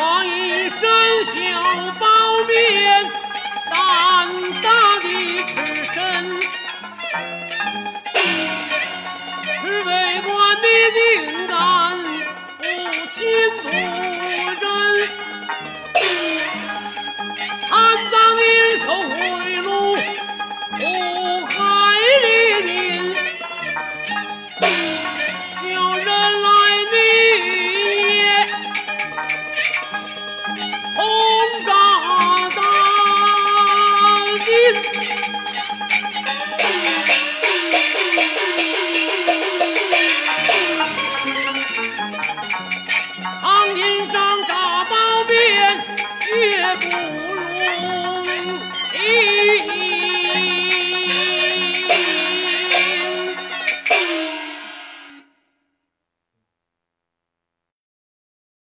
我一身小包边胆大的赤身官的 you.